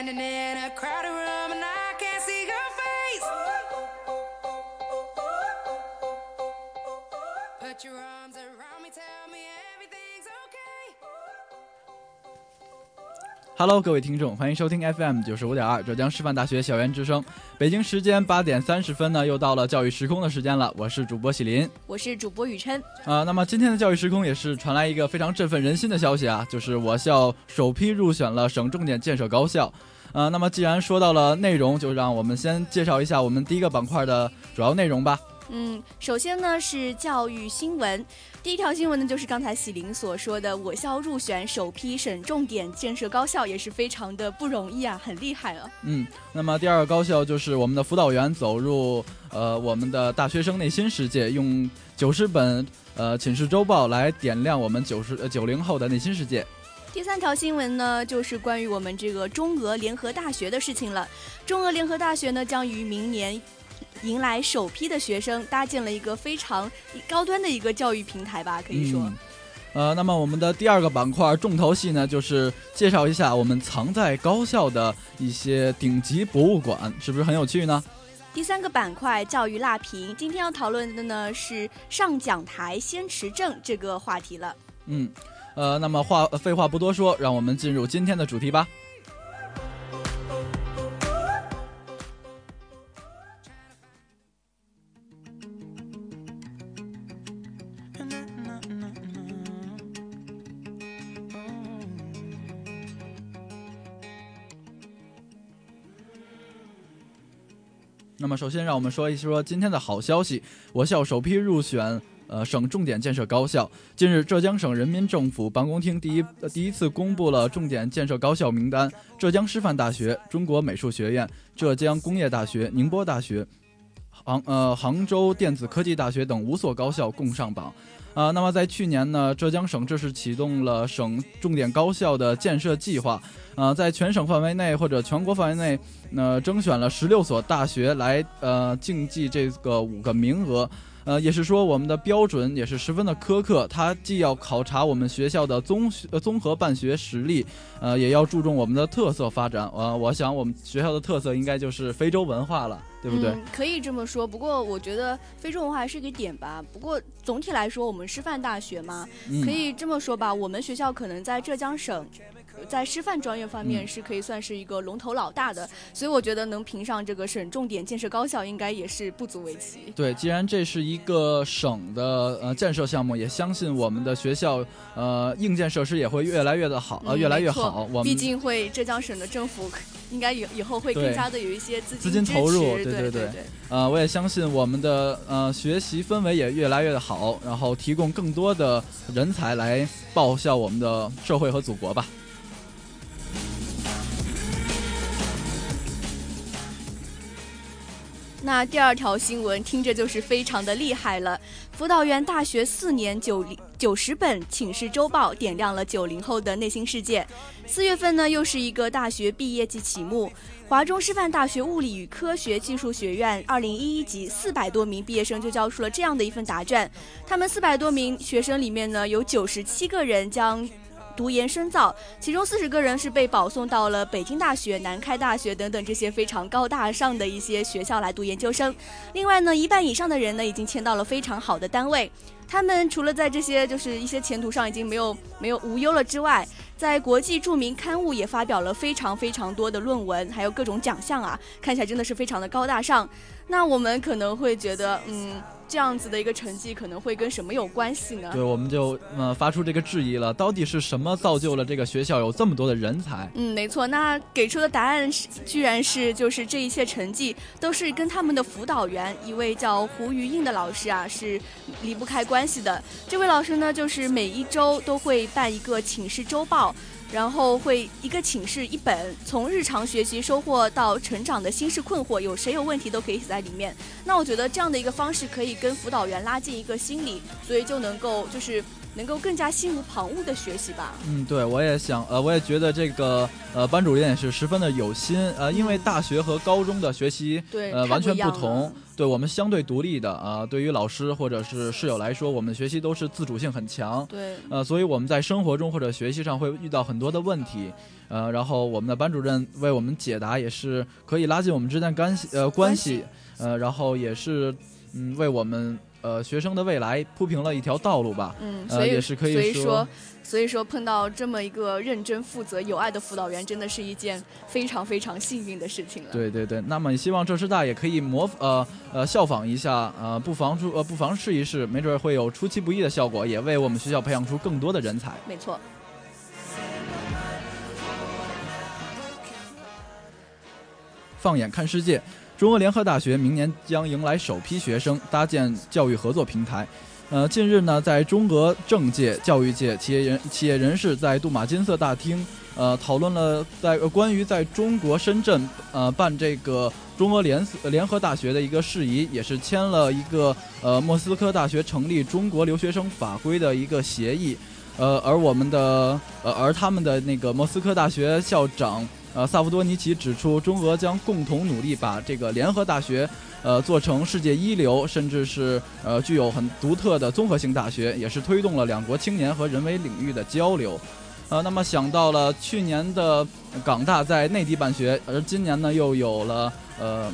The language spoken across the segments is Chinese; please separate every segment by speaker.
Speaker 1: Standing in a crowded room and I can't see your face. Put your arms Hello，各位听众，欢迎收听 FM 九十五点二浙江师范大学校园之声。北京时间八点三十分呢，又到了教育时空的时间了。我是主播喜林，
Speaker 2: 我是主播雨琛。
Speaker 1: 啊，那么今天的教育时空也是传来一个非常振奋人心的消息啊，就是我校首批入选了省重点建设高校。呃，那么既然说到了内容，就让我们先介绍一下我们第一个板块的主要内容吧。
Speaker 2: 嗯，首先呢是教育新闻，第一条新闻呢就是刚才喜林所说的，我校入选首批省重点建设高校，也是非常的不容易啊，很厉害了。
Speaker 1: 嗯，那么第二个高校就是我们的辅导员走入呃我们的大学生内心世界，用九十本呃寝室周报来点亮我们九十呃九零后的内心世界。
Speaker 2: 第三条新闻呢，就是关于我们这个中俄联合大学的事情了。中俄联合大学呢，将于明年迎来首批的学生，搭建了一个非常高端的一个教育平台吧，可以说。
Speaker 1: 呃，那么我们的第二个板块重头戏呢，就是介绍一下我们藏在高校的一些顶级博物馆，是不是很有趣呢？
Speaker 2: 第三个板块教育辣评，今天要讨论的呢是上讲台先持证这个话题了。
Speaker 1: 嗯。呃，那么话废话不多说，让我们进入今天的主题吧。那么，首先让我们说一说今天的好消息，我校首批入选。呃，省重点建设高校。近日，浙江省人民政府办公厅第一第一次公布了重点建设高校名单，浙江师范大学、中国美术学院、浙江工业大学、宁波大学、杭呃杭州电子科技大学等五所高校共上榜。啊，那么在去年呢，浙江省这是启动了省重点高校的建设计划，啊，在全省范围内或者全国范围内，那征选了十六所大学来呃竞技这个五个名额。呃，也是说我们的标准也是十分的苛刻，它既要考察我们学校的综呃综合办学实力，呃，也要注重我们的特色发展。呃，我想我们学校的特色应该就是非洲文化了，对不对？
Speaker 2: 可以这么说，不过我觉得非洲文化还是一个点吧。不过总体来说，我们师范大学嘛，可以这么说吧，我们学校可能在浙江省。在师范专业方面是可以算是一个龙头老大的，所以我觉得能评上这个省重点建设高校，应该也是不足为奇。
Speaker 1: 对，既然这是一个省的呃建设项目，也相信我们的学校呃硬件设施也会越来越的好，呃越来越好。我们
Speaker 2: 毕竟会浙江省的政府应该以以后会更加的有一些资
Speaker 1: 金投入，对
Speaker 2: 对
Speaker 1: 对。呃，我也相信我们的呃学习氛围也越来越的好，然后提供更多的人才来报效我们的社会和祖国吧。
Speaker 2: 那第二条新闻听着就是非常的厉害了。辅导员大学四年九九十本寝室周报，点亮了九零后的内心世界。四月份呢，又是一个大学毕业季启幕。华中师范大学物理与科学技术学院二零一一级四百多名毕业生就交出了这样的一份答卷。他们四百多名学生里面呢，有九十七个人将。读研深造，其中四十个人是被保送到了北京大学、南开大学等等这些非常高大上的一些学校来读研究生。另外呢，一半以上的人呢已经签到了非常好的单位。他们除了在这些就是一些前途上已经没有没有无忧了之外，在国际著名刊物也发表了非常非常多的论文，还有各种奖项啊，看起来真的是非常的高大上。那我们可能会觉得，嗯。这样子的一个成绩可能会跟什么有关系呢？
Speaker 1: 对，我们就呃发出这个质疑了，到底是什么造就了这个学校有这么多的人才？
Speaker 2: 嗯，没错，那给出的答案是，居然是就是这一切成绩都是跟他们的辅导员一位叫胡余印的老师啊是离不开关系的。这位老师呢，就是每一周都会办一个寝室周报。然后会一个寝室一本，从日常学习收获到成长的心事困惑，有谁有问题都可以写在里面。那我觉得这样的一个方式可以跟辅导员拉近一个心理，所以就能够就是能够更加心无旁骛的学习吧。
Speaker 1: 嗯，对，我也想，呃，我也觉得这个呃班主任也是十分的有心，呃，因为大学和高中的学习
Speaker 2: 对
Speaker 1: 呃完全
Speaker 2: 不
Speaker 1: 同。对我们相对独立的啊，对于老师或者是室友来说，我们学习都是自主性很强。
Speaker 2: 对，
Speaker 1: 呃，所以我们在生活中或者学习上会遇到很多的问题，呃，然后我们的班主任为我们解答，也是可以拉近我们之间干系呃关系，呃，然后也是嗯为我们呃学生的未来铺平了一条道路吧。
Speaker 2: 嗯，
Speaker 1: 所以也是可以
Speaker 2: 说。所以说，碰到这么一个认真负责、有爱的辅导员，真的是一件非常非常幸运的事情了。
Speaker 1: 对对对，那么希望浙师大也可以模呃呃效仿一下，呃不妨出呃不妨试一试，没准会有出其不意的效果，也为我们学校培养出更多的人才。
Speaker 2: 没错。
Speaker 1: 放眼看世界，中俄联合大学明年将迎来首批学生，搭建教育合作平台。呃，近日呢，在中俄政界、教育界、企业人、企业人士在杜马金色大厅，呃，讨论了在关于在中国深圳呃办这个中俄联联合大学的一个事宜，也是签了一个呃莫斯科大学成立中国留学生法规的一个协议，呃，而我们的呃而他们的那个莫斯科大学校长呃萨夫多尼奇指出，中俄将共同努力把这个联合大学。呃，做成世界一流，甚至是呃具有很独特的综合性大学，也是推动了两国青年和人文领域的交流。呃，那么想到了去年的港大在内地办学，而今年呢又有了呃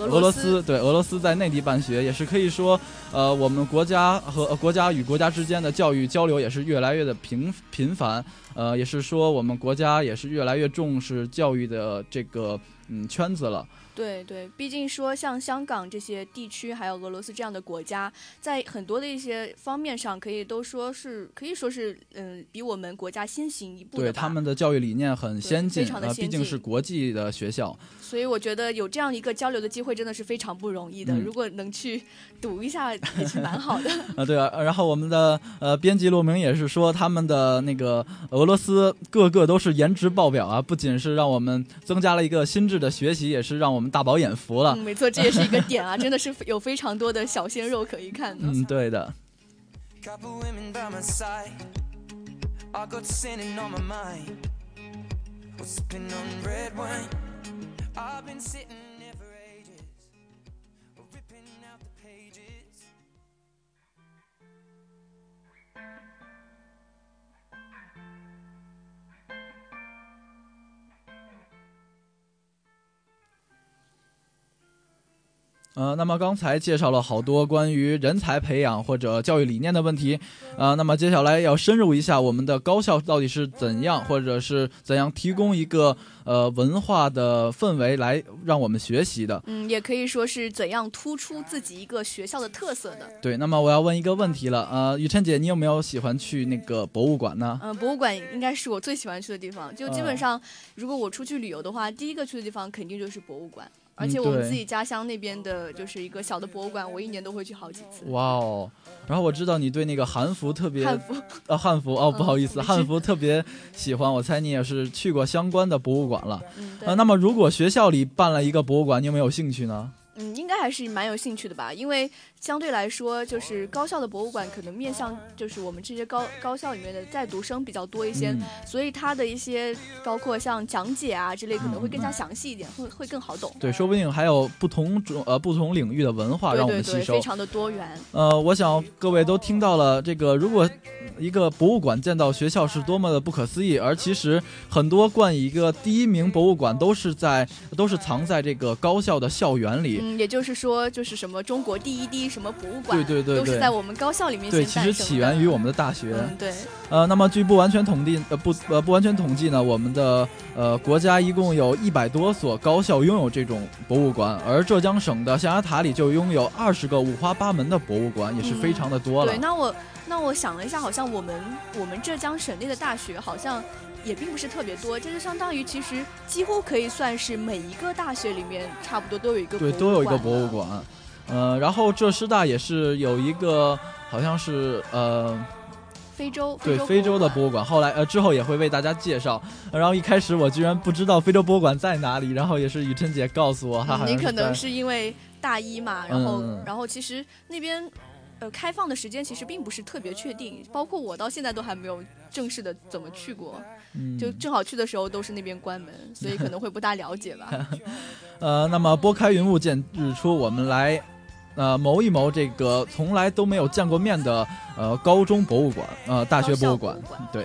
Speaker 1: 俄罗斯，对俄罗斯在内地办学，也是可以说呃我们国家和国家与国家之间的教育交流也是越来越的频频繁。呃，也是说我们国家也是越来越重视教育的这个嗯圈子了。
Speaker 2: 对对，毕竟说像香港这些地区，还有俄罗斯这样的国家，在很多的一些方面上，可以都说是可以说是嗯，比我们国家先行一步
Speaker 1: 对他们的教育理念很先进，
Speaker 2: 呃，
Speaker 1: 毕竟是国际的学校。
Speaker 2: 所以我觉得有这样一个交流的机会，真的是非常不容易的。如果能去读一下，也是蛮好的。
Speaker 1: 啊，对啊。然后我们的呃编辑陆明也是说，他们的那个俄罗斯个个都是颜值爆表啊，不仅是让我们增加了一个心智的学习，也是让我们。大饱眼福了，
Speaker 2: 没错，这也是一个点啊，真的是有非常多的小鲜肉可以看。
Speaker 1: 嗯，对的。呃，那么刚才介绍了好多关于人才培养或者教育理念的问题，呃，那么接下来要深入一下我们的高校到底是怎样，或者是怎样提供一个呃文化的氛围来让我们学习的。
Speaker 2: 嗯，也可以说是怎样突出自己一个学校的特色的。
Speaker 1: 对，那么我要问一个问题了，呃，雨辰姐，你有没有喜欢去那个博物馆呢？
Speaker 2: 嗯，博物馆应该是我最喜欢去的地方，就基本上如果我出去旅游的话，第一个去的地方肯定就是博物馆。而且我们自己家乡那边的，就是一个小的博物馆，我一年都会去好几次。
Speaker 1: 哇哦！然后我知道你对那个汉服特别，
Speaker 2: 汉服
Speaker 1: 呃汉服哦，不好意思，汉服特别喜欢。我猜你也是去过相关的博物馆了。
Speaker 2: 嗯，
Speaker 1: 呃，那么如果学校里办了一个博物馆，你有没有兴趣呢？
Speaker 2: 嗯，应该还是蛮有兴趣的吧，因为相对来说，就是高校的博物馆可能面向就是我们这些高高校里面的在读生比较多一些，所以它的一些包括像讲解啊之类，可能会更加详细一点，会会更好懂。
Speaker 1: 对，说不定还有不同种呃不同领域的文化让我们吸收，
Speaker 2: 非常的多元。
Speaker 1: 呃，我想各位都听到了这个，如果。一个博物馆建到学校是多么的不可思议，而其实很多冠以一个第一名博物馆都是在都是藏在这个高校的校园里。
Speaker 2: 嗯，也就是说，就是什么中国第一第一什么博物
Speaker 1: 馆，对对对，
Speaker 2: 都是在我们高校里面
Speaker 1: 对，其实起源于我们的大学。
Speaker 2: 嗯，对。
Speaker 1: 呃，那么据不完全统计，呃不呃不完全统计呢，我们的呃国家一共有一百多所高校拥有这种博物馆，而浙江省的象牙塔里就拥有二十个五花八门的博物馆，也是非常的多
Speaker 2: 了。对，那我。那我想了一下，好像我们我们浙江省内的大学好像也并不是特别多，这就相当于其实几乎可以算是每一个大学里面差不多都有一个
Speaker 1: 对都有一个博物馆，呃，然后浙师大也是有一个好像是呃
Speaker 2: 非洲
Speaker 1: 对非洲的博物馆，后来呃之后也会为大家介绍。然后一开始我居然不知道非洲博物馆在哪里，然后也是雨辰姐告诉我哈，
Speaker 2: 你可能是因为大一嘛，然后然后其实那边。呃，开放的时间其实并不是特别确定，包括我到现在都还没有正式的怎么去过，就正好去的时候都是那边关门，所以可能会不大了解吧。
Speaker 1: 呃，那么拨开云雾见日出，我们来呃谋一谋这个从来都没有见过面的呃高中博物馆，呃大学博物馆，对。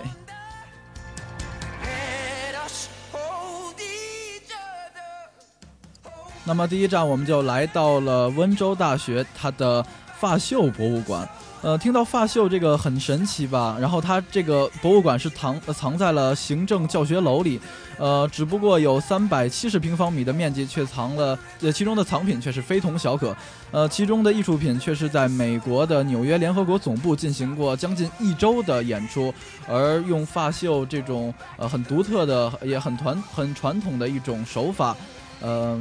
Speaker 1: 那么第一站我们就来到了温州大学，它的。发绣博物馆，呃，听到发绣这个很神奇吧？然后它这个博物馆是藏藏在了行政教学楼里，呃，只不过有三百七十平方米的面积，却藏了呃其中的藏品却是非同小可，呃，其中的艺术品却是在美国的纽约联合国总部进行过将近一周的演出，而用发绣这种呃很独特的也很传很传统的一种手法，呃。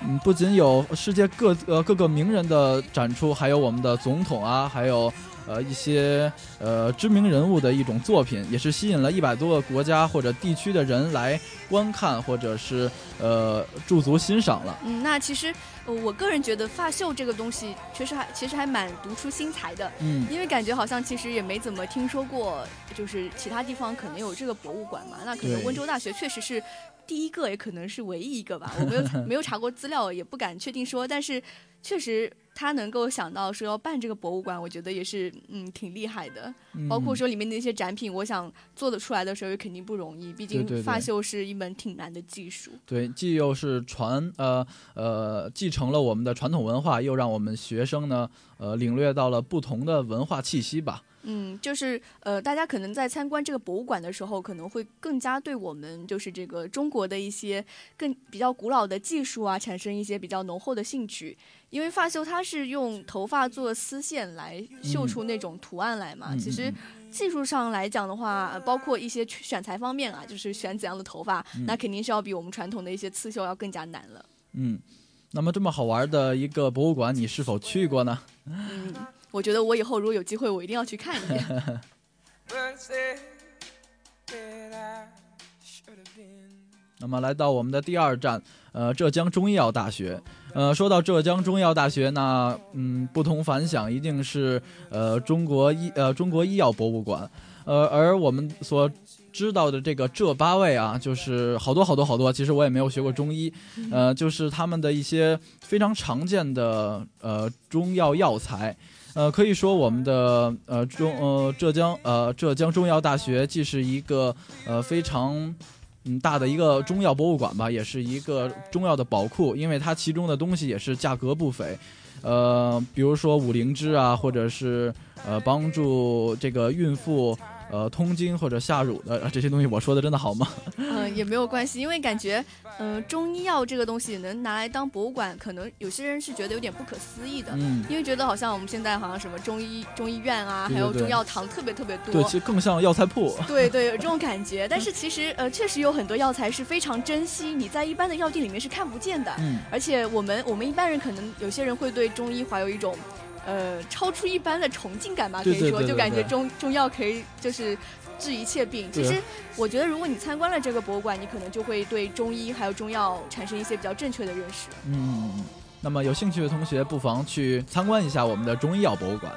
Speaker 1: 嗯，不仅有世界各呃各个名人的展出，还有我们的总统啊，还有呃一些呃知名人物的一种作品，也是吸引了一百多个国家或者地区的人来观看，或者是呃驻足欣赏了。
Speaker 2: 嗯，那其实我个人觉得发绣这个东西确实还其实还蛮独出心裁的。
Speaker 1: 嗯，
Speaker 2: 因为感觉好像其实也没怎么听说过，就是其他地方可能有这个博物馆嘛。那可能温州大学确实是。第一个也可能是唯一一个吧，我没有 没有查过资料，也不敢确定说。但是确实他能够想到说要办这个博物馆，我觉得也是嗯挺厉害的。包括说里面的一些展品，我想做得出来的时候也肯定不容易，毕竟发绣是一门挺难的技术。
Speaker 1: 对，既又是传呃呃继承了我们的传统文化，又让我们学生呢呃领略到了不同的文化气息吧。
Speaker 2: 嗯，就是呃，大家可能在参观这个博物馆的时候，可能会更加对我们就是这个中国的一些更比较古老的技术啊，产生一些比较浓厚的兴趣。因为发绣它是用头发做丝线来绣出那种图案来嘛，其实技术上来讲的话，包括一些选材方面啊，就是选怎样的头发，那肯定是要比我们传统的一些刺绣要更加难了。
Speaker 1: 嗯，那么这么好玩的一个博物馆，你是否去过呢？
Speaker 2: 嗯。我觉得我以后如果有机会，我一定要去看一遍。
Speaker 1: 那么来到我们的第二站，呃，浙江中医药大学。呃，说到浙江中医药大学，那嗯，不同凡响，一定是呃中国医呃中国医药博物馆。呃，而我们所知道的这个浙八位啊，就是好多好多好多。其实我也没有学过中医，呃，就是他们的一些非常常见的呃中药药材。呃，可以说我们的呃中呃浙江呃浙江中药大学既是一个呃非常嗯大的一个中药博物馆吧，也是一个中药的宝库，因为它其中的东西也是价格不菲，呃，比如说五灵芝啊，或者是呃帮助这个孕妇。呃，通经或者下乳的这些东西，我说的真的好吗？
Speaker 2: 嗯，也没有关系，因为感觉，嗯，中医药这个东西能拿来当博物馆，可能有些人是觉得有点不可思议的。
Speaker 1: 嗯，
Speaker 2: 因为觉得好像我们现在好像什么中医中医院啊，还有中药堂特别特别多。
Speaker 1: 对，其实更像药材铺。
Speaker 2: 对对，有这种感觉。但是其实，呃，确实有很多药材是非常珍惜，你在一般的药店里面是看不见的。
Speaker 1: 嗯。
Speaker 2: 而且我们我们一般人可能有些人会对中医怀有一种，呃，超出一般的崇敬感吧，可以说，就感觉中中药可以就是。治一切病。其实，我觉得如果你参观了这个博物馆，你可能就会对中医还有中药产生一些比较正确的认识。
Speaker 1: 嗯，那么有兴趣的同学不妨去参观一下我们的中医药博物馆。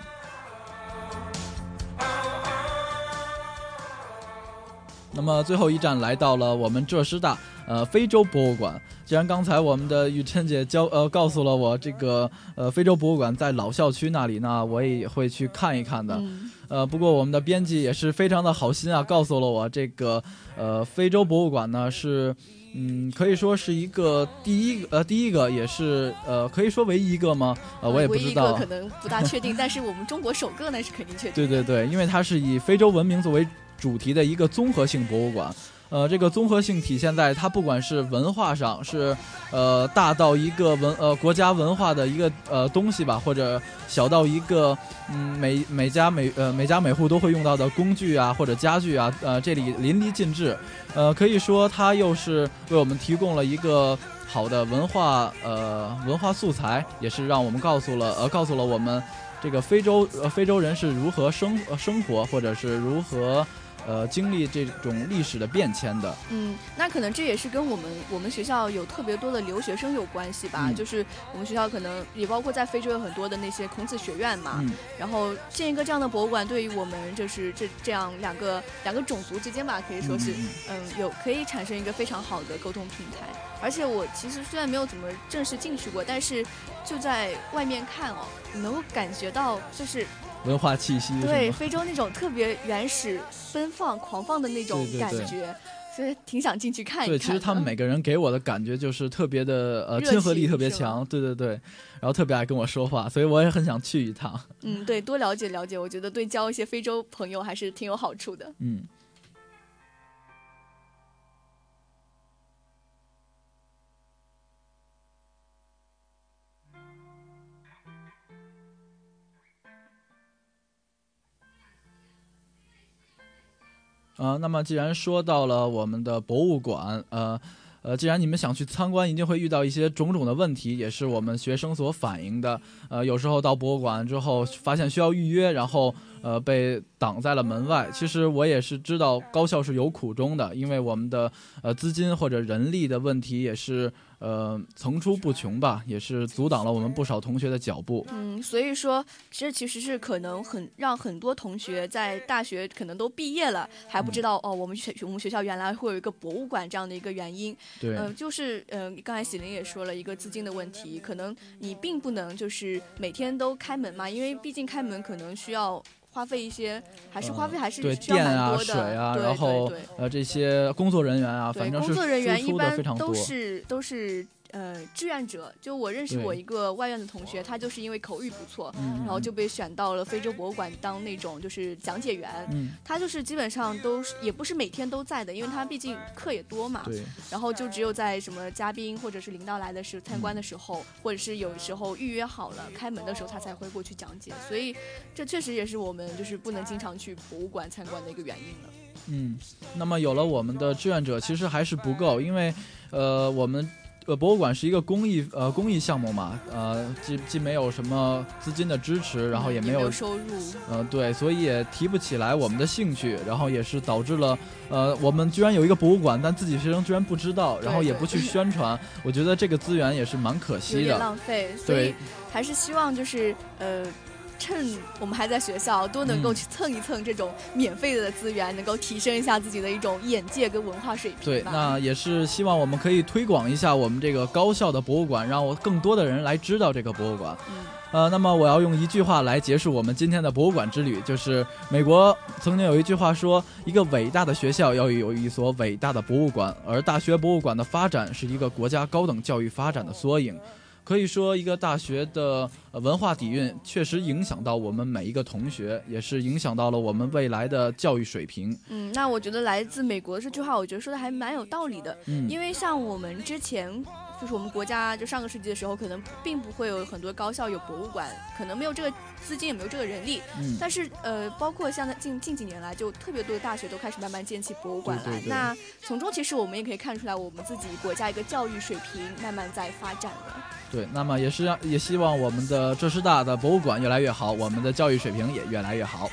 Speaker 1: 那么最后一站来到了我们浙师大呃非洲博物馆。既然刚才我们的雨琛姐教呃告诉了我这个呃非洲博物馆在老校区那里，呢我也会去看一看的。呃，不过我们的编辑也是非常的好心啊，告诉了我这个呃非洲博物馆呢是嗯可以说是一个第一呃第一个也是呃可以说唯一一个吗？呃我也不知道，
Speaker 2: 可能不大确定，但是我们中国首个那是肯定确定。
Speaker 1: 对对对，因为它是以非洲文明作为。主题的一个综合性博物馆，呃，这个综合性体现在它不管是文化上，是呃大到一个文呃国家文化的一个呃东西吧，或者小到一个嗯每每家每呃每家每户都会用到的工具啊或者家具啊，呃这里淋漓尽致，呃可以说它又是为我们提供了一个好的文化呃文化素材，也是让我们告诉了呃告诉了我们。这个非洲呃非洲人是如何生呃生活，或者是如何。呃，经历这种历史的变迁的，
Speaker 2: 嗯，那可能这也是跟我们我们学校有特别多的留学生有关系吧。就是我们学校可能也包括在非洲有很多的那些孔子学院嘛。
Speaker 1: 嗯。
Speaker 2: 然后建一个这样的博物馆，对于我们就是这这样两个两个种族之间吧，可以说是嗯有可以产生一个非常好的沟通平台。而且我其实虽然没有怎么正式进去过，但是就在外面看哦，能够感觉到就是。
Speaker 1: 文化气息，
Speaker 2: 对非洲那种特别原始、奔放、狂放的那种感觉，所以挺想进去看一看。
Speaker 1: 对，其实他们每个人给我的感觉就是特别的呃亲和力特别强，对对对，然后特别爱跟我说话，所以我也很想去一趟。
Speaker 2: 嗯，对，多了解了解，我觉得对交一些非洲朋友还是挺有好处的。
Speaker 1: 嗯。呃，那么既然说到了我们的博物馆，呃，呃，既然你们想去参观，一定会遇到一些种种的问题，也是我们学生所反映的。呃，有时候到博物馆之后，发现需要预约，然后。呃，被挡在了门外。其实我也是知道高校是有苦衷的，因为我们的呃资金或者人力的问题也是呃层出不穷吧，也是阻挡了我们不少同学的脚步。
Speaker 2: 嗯，所以说这其实是可能很让很多同学在大学可能都毕业了还不知道哦，我们学我们学校原来会有一个博物馆这样的一个原因。
Speaker 1: 对，
Speaker 2: 嗯，就是嗯，刚才喜林也说了一个资金的问题，可能你并不能就是每天都开门嘛，因为毕竟开门可能需要。花费一些，还是花费还是
Speaker 1: 对电啊、水啊，然后呃这些工作人员啊，反正是
Speaker 2: 工作人员一般
Speaker 1: 都
Speaker 2: 是都是。呃，志愿者就我认识我一个外院的同学，他就是因为口语不错，然后就被选到了非洲博物馆当那种就是讲解员。
Speaker 1: 嗯，
Speaker 2: 他就是基本上都是也不是每天都在的，因为他毕竟课也多嘛。
Speaker 1: 对。
Speaker 2: 然后就只有在什么嘉宾或者是领导来的时候参观的时候，或者是有时候预约好了开门的时候，他才会过去讲解。所以这确实也是我们就是不能经常去博物馆参观的一个原因了。
Speaker 1: 嗯，那么有了我们的志愿者，其实还是不够，因为呃我们。呃，博物馆是一个公益呃公益项目嘛，呃，既既没有什么资金的支持，然后也没
Speaker 2: 有收入，
Speaker 1: 呃，对，所以也提不起来我们的兴趣，然后也是导致了，呃，我们居然有一个博物馆，但自己学生居然不知道，然后也不去宣传，我觉得这个资源也是蛮可惜的，
Speaker 2: 浪费，所以还是希望就是呃。趁我们还在学校，多能够去蹭一蹭这种免费的资源，能够提升一下自己的一种眼界跟文化水平。
Speaker 1: 对，那也是希望我们可以推广一下我们这个高校的博物馆，让我更多的人来知道这个博物馆。
Speaker 2: 嗯，
Speaker 1: 呃，那么我要用一句话来结束我们今天的博物馆之旅，就是美国曾经有一句话说，一个伟大的学校要有一所伟大的博物馆，而大学博物馆的发展是一个国家高等教育发展的缩影。可以说，一个大学的文化底蕴确实影响到我们每一个同学，也是影响到了我们未来的教育水平。
Speaker 2: 嗯，那我觉得来自美国这句话，我觉得说的还蛮有道理的。
Speaker 1: 嗯，
Speaker 2: 因为像我们之前。就是我们国家就上个世纪的时候，可能并不会有很多高校有博物馆，可能没有这个资金，也没有这个人力。
Speaker 1: 嗯。
Speaker 2: 但是呃，包括像近近几年来，就特别多的大学都开始慢慢建起博物馆
Speaker 1: 来。
Speaker 2: 那从中其实我们也可以看出来，我们自己国家一个教育水平慢慢在发展了。
Speaker 1: 对，那么也是让也希望我们的浙师大的博物馆越来越好，我们的教育水平也越来越好。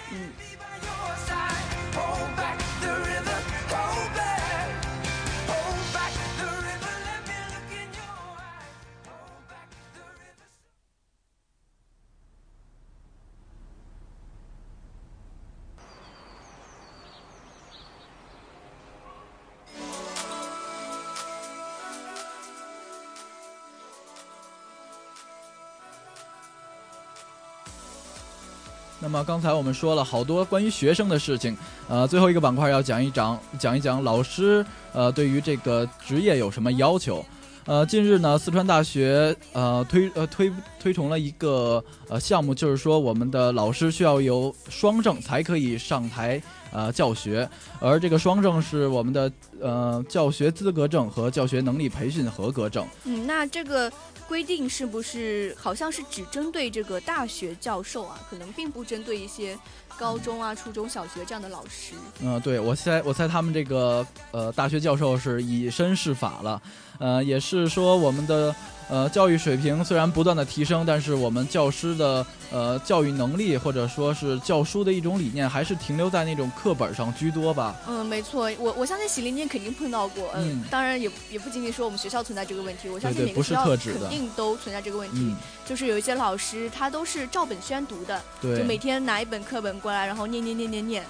Speaker 1: 那么刚才我们说了好多关于学生的事情，呃，最后一个板块要讲一讲，讲一讲老师，呃，对于这个职业有什么要求？呃，近日呢，四川大学呃推呃推推崇了一个呃项目，就是说我们的老师需要有双证才可以上台呃教学，而这个双证是我们的呃教学资格证和教学能力培训合格证。
Speaker 2: 嗯，那这个。规定是不是好像是只针对这个大学教授啊？可能并不针对一些高中啊、初中小学这样的老师。
Speaker 1: 嗯，对我猜我猜他们这个呃大学教授是以身试法了，呃，也是说我们的呃，教育水平虽然不断的提升，但是我们教师的呃教育能力或者说是教书的一种理念，还是停留在那种课本上居多吧。
Speaker 2: 嗯，没错，我我相信喜林你也肯定碰到过。嗯，当然也也不仅仅说我们学校存在这个问题，我相信每个学校肯定都存在这个问题。就是有一些老师他都是照本宣读的，
Speaker 1: 对，
Speaker 2: 就每天拿一本课本过来，然后念念念念念。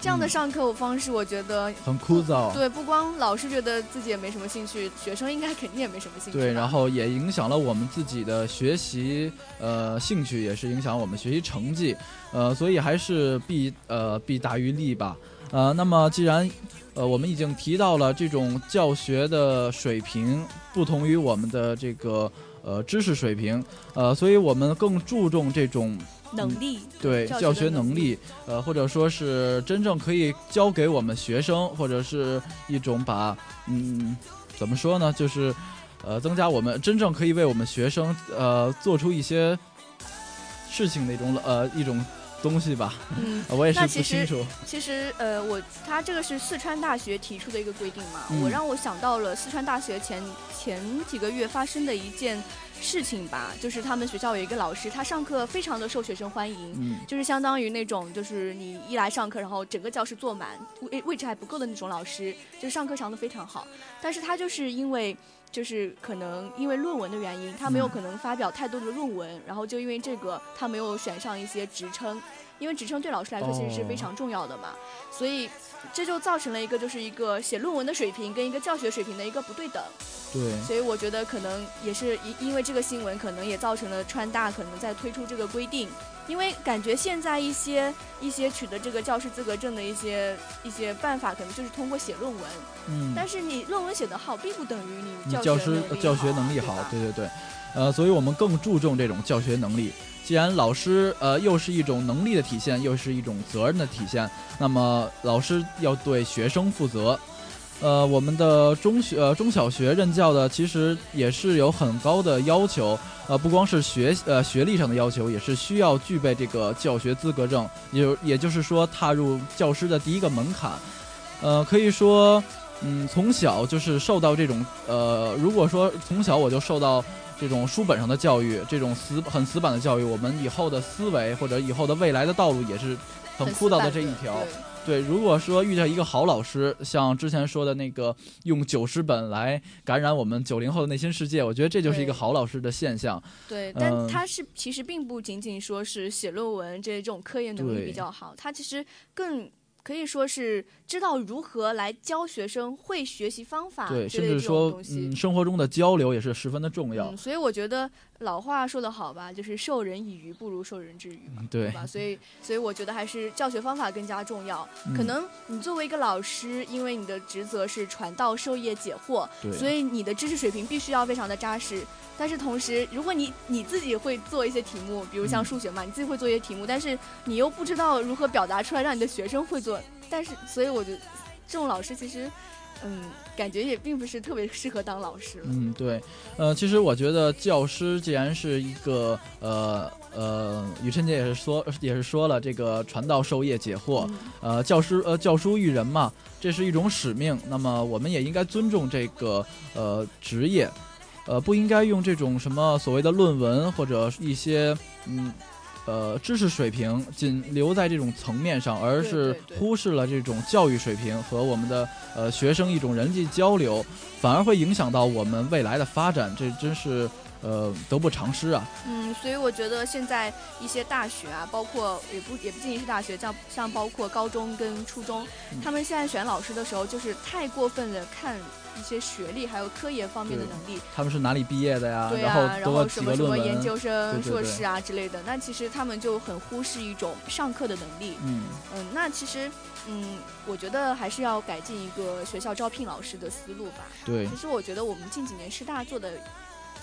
Speaker 2: 这样的上课方式，我觉得
Speaker 1: 很枯燥。
Speaker 2: 对，不光老师觉得自己也没什么兴趣，学生应该肯定也没什么兴趣。
Speaker 1: 对，然后也影响了我们自己的学习，呃，兴趣也是影响我们学习成绩，呃，所以还是弊呃弊大于利吧。呃，那么既然呃我们已经提到了这种教学的水平不同于我们的这个呃知识水平，呃，所以我们更注重这种。
Speaker 2: 能力
Speaker 1: 对教学能力，呃，或者说是真正可以教给我们学生，或者是一种把嗯，怎么说呢，就是呃，增加我们真正可以为我们学生呃做出一些事情的一种呃一种东西吧。
Speaker 2: 嗯，
Speaker 1: 我也是不清楚。
Speaker 2: 其实呃，我他这个是四川大学提出的一个规定嘛，我让我想到了四川大学前前几个月发生的一件。事情吧，就是他们学校有一个老师，他上课非常的受学生欢迎，
Speaker 1: 嗯，
Speaker 2: 就是相当于那种，就是你一来上课，然后整个教室坐满，位位置还不够的那种老师，就是上课上的非常好。但是他就是因为，就是可能因为论文的原因，他没有可能发表太多的论文，然后就因为这个，他没有选上一些职称，因为职称对老师来说其实是非常重要的嘛，所以。这就造成了一个，就是一个写论文的水平跟一个教学水平的一个不对等。
Speaker 1: 对。
Speaker 2: 所以我觉得可能也是因因为这个新闻，可能也造成了川大可能在推出这个规定，因为感觉现在一些一些取得这个教师资格证的一些一些办法，可能就是通过写论文。
Speaker 1: 嗯。
Speaker 2: 但是你论文写得好，并不等于
Speaker 1: 你教师教学
Speaker 2: 能
Speaker 1: 力好。对对对。呃，所以我们更注重这种教学能力。既然老师呃又是一种能力的体现，又是一种责任的体现，那么老师要对学生负责。呃，我们的中学呃中小学任教的其实也是有很高的要求，呃，不光是学呃学历上的要求，也是需要具备这个教学资格证，也也就是说踏入教师的第一个门槛。呃，可以说，嗯，从小就是受到这种呃，如果说从小我就受到。这种书本上的教育，这种死很死板的教育，我们以后的思维或者以后的未来的道路也是很枯燥的这一条。对，如果说遇到一个好老师，像之前说的那个用九十本来感染我们九零后的内心世界，我觉得这就是一个好老师的现象。
Speaker 2: 对，但他是其实并不仅仅说是写论文这种科研能力比较好，他其实更。可以说是知道如何来教学生会学习方法，
Speaker 1: 对，甚至说，嗯，生活中的交流也是十分的重要。
Speaker 2: 所以我觉得老话说得好吧，就是授人以鱼不如授人之渔嘛，对吧？所以，所以我觉得还是教学方法更加重要。可能你作为一个老师，因为你的职责是传道授业解惑，所以你的知识水平必须要非常的扎实。但是同时，如果你你自己会做一些题目，比如像数学嘛，你自己会做一些题目，但是你又不知道如何表达出来，让你的学生会做，但是所以我觉得这种老师其实，嗯，感觉也并不是特别适合当老师。
Speaker 1: 嗯，对，呃，其实我觉得教师既然是一个呃呃，雨辰姐也是说也是说了这个传道授业解惑，呃，教师呃教书育人嘛，这是一种使命，那么我们也应该尊重这个呃职业。呃，不应该用这种什么所谓的论文或者一些嗯，呃，知识水平仅留在这种层面上，而是忽视了这种教育水平和我们的呃学生一种人际交流，反而会影响到我们未来的发展。这真是。呃，得不偿失啊。
Speaker 2: 嗯，所以我觉得现在一些大学啊，包括也不也不仅仅是大学，像像包括高中跟初中，他们现在选老师的时候，就是太过分的看一些学历还有科研方面的能力。
Speaker 1: 他们是哪里毕业的呀？
Speaker 2: 对
Speaker 1: 啊，
Speaker 2: 然后什么什么研究
Speaker 1: 生、
Speaker 2: 硕士啊之类的。那其实他们就很忽视一种上课的能力。
Speaker 1: 嗯
Speaker 2: 嗯，那其实嗯，我觉得还是要改进一个学校招聘老师的思路吧。
Speaker 1: 对，
Speaker 2: 其实我觉得我们近几年师大做的。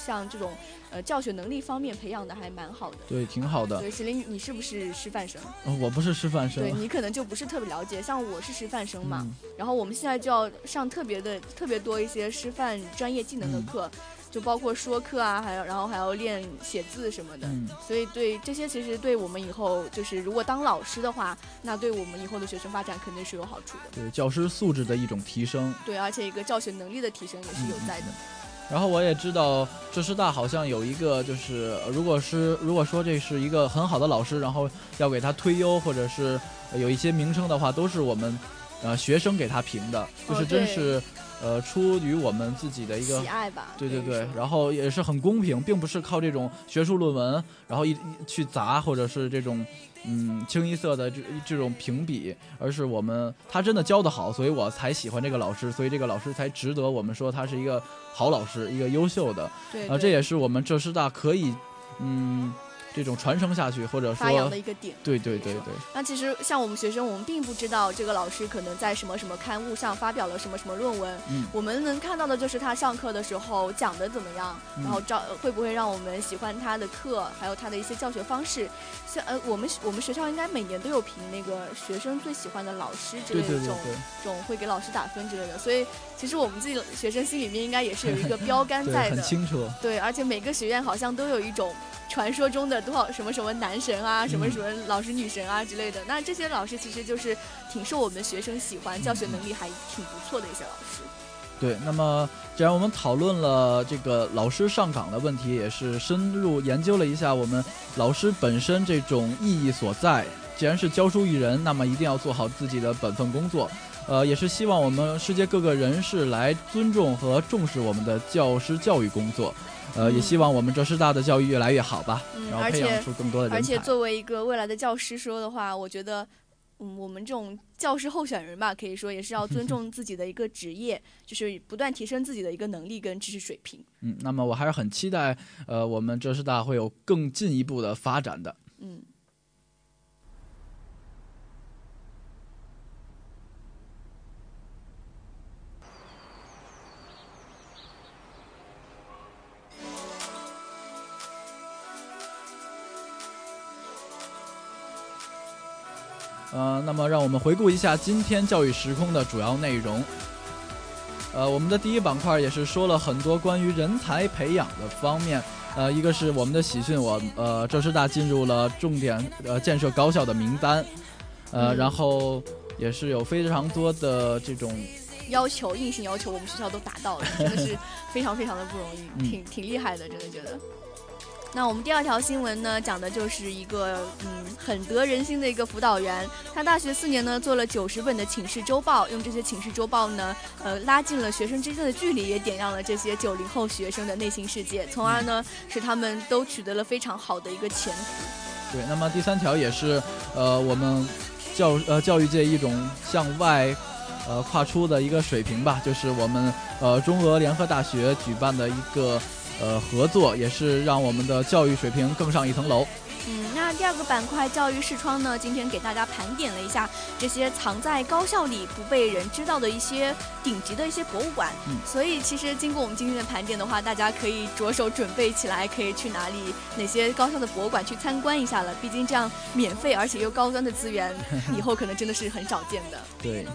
Speaker 2: 像这种，呃，教学能力方面培养的还蛮好的，
Speaker 1: 对，挺好的。
Speaker 2: 对，石林，你是不是师范生？
Speaker 1: 我不是师范生。
Speaker 2: 对 你可能就不是特别了解，像我是师范生嘛，然后我们现在就要上特别的、特别多一些师范专业技能的课，就包括说课啊，还有然后还要练写字什么的。所以对这些，其实对我们以后就是如果当老师的话，那对我们以后的学生发展肯定是有好处的。
Speaker 1: 对，教师素质的一种提升。
Speaker 2: 对，而且一个教学能力的提升也是有在的。
Speaker 1: 然后我也知道浙师大好像有一个，就是如果是如果说这是一个很好的老师，然后要给他推优或者是有一些名称的话，都是我们呃学生给他评的，就是真是。呃，出于我们自己的一个
Speaker 2: 喜爱吧，
Speaker 1: 对对对，然后也是很公平，并不是靠这种学术论文，然后一去砸，或者是这种嗯清一色的这这种评比，而是我们他真的教的好，所以我才喜欢这个老师，所以这个老师才值得我们说他是一个好老师，一个优秀的，
Speaker 2: 啊，
Speaker 1: 这也是我们浙师大可以嗯。这种传承下去，或者说
Speaker 2: 发扬的一个点，
Speaker 1: 对对对对。
Speaker 2: 那其实像我们学生，我们并不知道这个老师可能在什么什么刊物上发表了什么什么论文。
Speaker 1: 嗯。
Speaker 2: 我们能看到的就是他上课的时候讲的怎么样，然后招会不会让我们喜欢他的课，还有他的一些教学方式。像呃，我们我们学校应该每年都有评那个学生最喜欢的老师之类的这种这种会给老师打分之类的。所以其实我们自己学生心里面应该也是有一个标杆在的。
Speaker 1: 很清楚。
Speaker 2: 对，而且每个学院好像都有一种。传说中的多少什么什么男神啊，什么什么老师女神啊之类的，那这些老师其实就是挺受我们学生喜欢，教学能力还挺不错的一些老师。
Speaker 1: 对，那么既然我们讨论了这个老师上岗的问题，也是深入研究了一下我们老师本身这种意义所在。既然是教书育人，那么一定要做好自己的本分工作。呃，也是希望我们世界各个人士来尊重和重视我们的教师教育工作。呃，也希望我们浙师大的教育越来越好吧，然后培养出更多的人
Speaker 2: 才。而且作为一个未来的教师说的话，我觉得，嗯，我们这种教师候选人吧，可以说也是要尊重自己的一个职业，就是不断提升自己的一个能力跟知识水平。
Speaker 1: 嗯，那么我还是很期待，呃，我们浙师大会有更进一步的发展的。
Speaker 2: 嗯。
Speaker 1: 呃，那么让我们回顾一下今天教育时空的主要内容。呃，我们的第一板块也是说了很多关于人才培养的方面。呃，一个是我们的喜讯，我呃浙师大进入了重点呃建设高校的名单。呃，然后也是有非常多的这种
Speaker 2: 要求，硬性要求，我们学校都达到了，真的是非常非常的不容易，挺挺厉害的，真的觉得。那我们第二条新闻呢，讲的就是一个嗯很得人心的一个辅导员，他大学四年呢做了九十本的寝室周报，用这些寝室周报呢，呃拉近了学生之间的距离，也点亮了这些九零后学生的内心世界，从而呢使他们都取得了非常好的一个前途。
Speaker 1: 对，那么第三条也是呃我们教呃教育界一种向外呃跨出的一个水平吧，就是我们呃中俄联合大学举办的一个。呃，合作也是让我们的教育水平更上一层楼。
Speaker 2: 嗯，那第二个板块教育视窗呢，今天给大家盘点了一下这些藏在高校里不被人知道的一些顶级的一些博物馆。
Speaker 1: 嗯，
Speaker 2: 所以其实经过我们今天的盘点的话，大家可以着手准备起来，可以去哪里哪些高校的博物馆去参观一下了。毕竟这样免费而且又高端的资源，以后可能真的是很少见的。
Speaker 1: 对。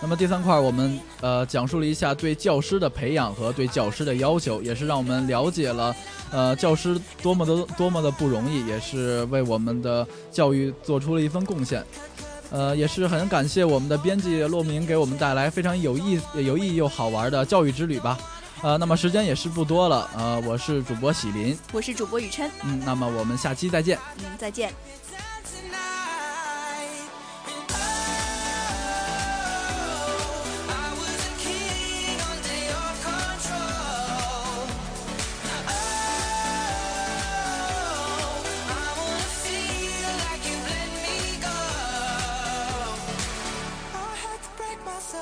Speaker 1: 那么第三块，我们呃讲述了一下对教师的培养和对教师的要求，也是让我们了解了，呃教师多么的多么的不容易，也是为我们的教育做出了一份贡献。呃，也是很感谢我们的编辑骆明给我们带来非常有意有意义又好玩的教育之旅吧。呃，那么时间也是不多了，呃，我是主播喜林，
Speaker 2: 我是主播雨琛，
Speaker 1: 嗯，那么我们下期再见，
Speaker 2: 嗯，再见。